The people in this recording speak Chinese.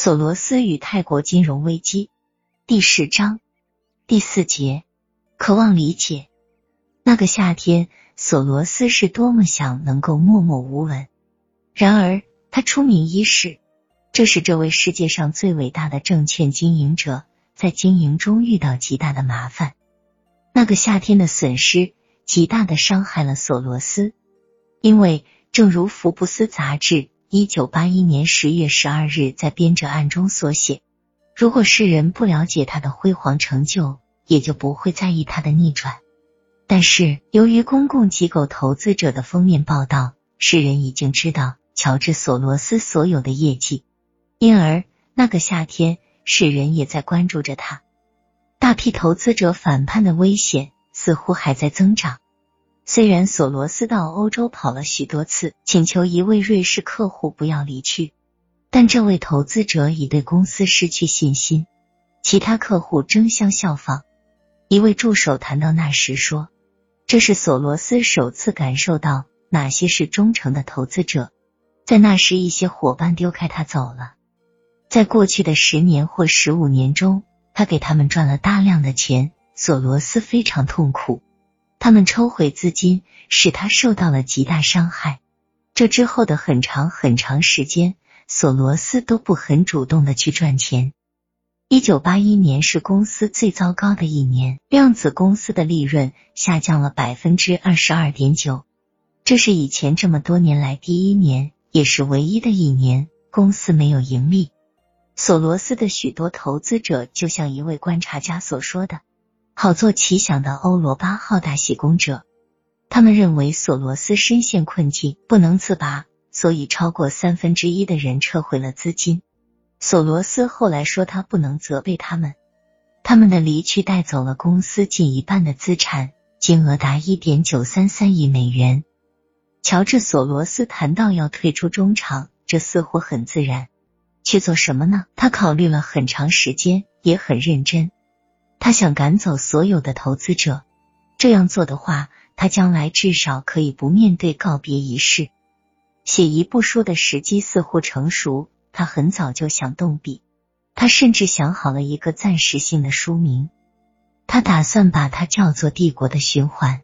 索罗斯与泰国金融危机第十章第四节，渴望理解。那个夏天，索罗斯是多么想能够默默无闻。然而，他出名伊始，这使这位世界上最伟大的证券经营者在经营中遇到极大的麻烦。那个夏天的损失极大的伤害了索罗斯，因为正如福布斯杂志。一九八一年十月十二日，在编者案中所写：“如果世人不了解他的辉煌成就，也就不会在意他的逆转。但是，由于公共机构投资者的封面报道，世人已经知道乔治·索罗斯所有的业绩，因而那个夏天，世人也在关注着他。大批投资者反叛的危险似乎还在增长。”虽然索罗斯到欧洲跑了许多次，请求一位瑞士客户不要离去，但这位投资者已对公司失去信心。其他客户争相效仿。一位助手谈到那时说：“这是索罗斯首次感受到哪些是忠诚的投资者。在那时，一些伙伴丢开他走了。在过去的十年或十五年中，他给他们赚了大量的钱。索罗斯非常痛苦。”他们抽回资金，使他受到了极大伤害。这之后的很长很长时间，索罗斯都不很主动的去赚钱。一九八一年是公司最糟糕的一年，量子公司的利润下降了百分之二十二点九，这是以前这么多年来第一年，也是唯一的一年公司没有盈利。索罗斯的许多投资者，就像一位观察家所说的。好做奇想的欧罗巴号大喜功者，他们认为索罗斯深陷困境，不能自拔，所以超过三分之一的人撤回了资金。索罗斯后来说，他不能责备他们，他们的离去带走了公司近一半的资产，金额达一点九三三亿美元。乔治·索罗斯谈到要退出中场，这似乎很自然。去做什么呢？他考虑了很长时间，也很认真。他想赶走所有的投资者，这样做的话，他将来至少可以不面对告别仪式。写一部书的时机似乎成熟，他很早就想动笔，他甚至想好了一个暂时性的书名，他打算把它叫做《帝国的循环》。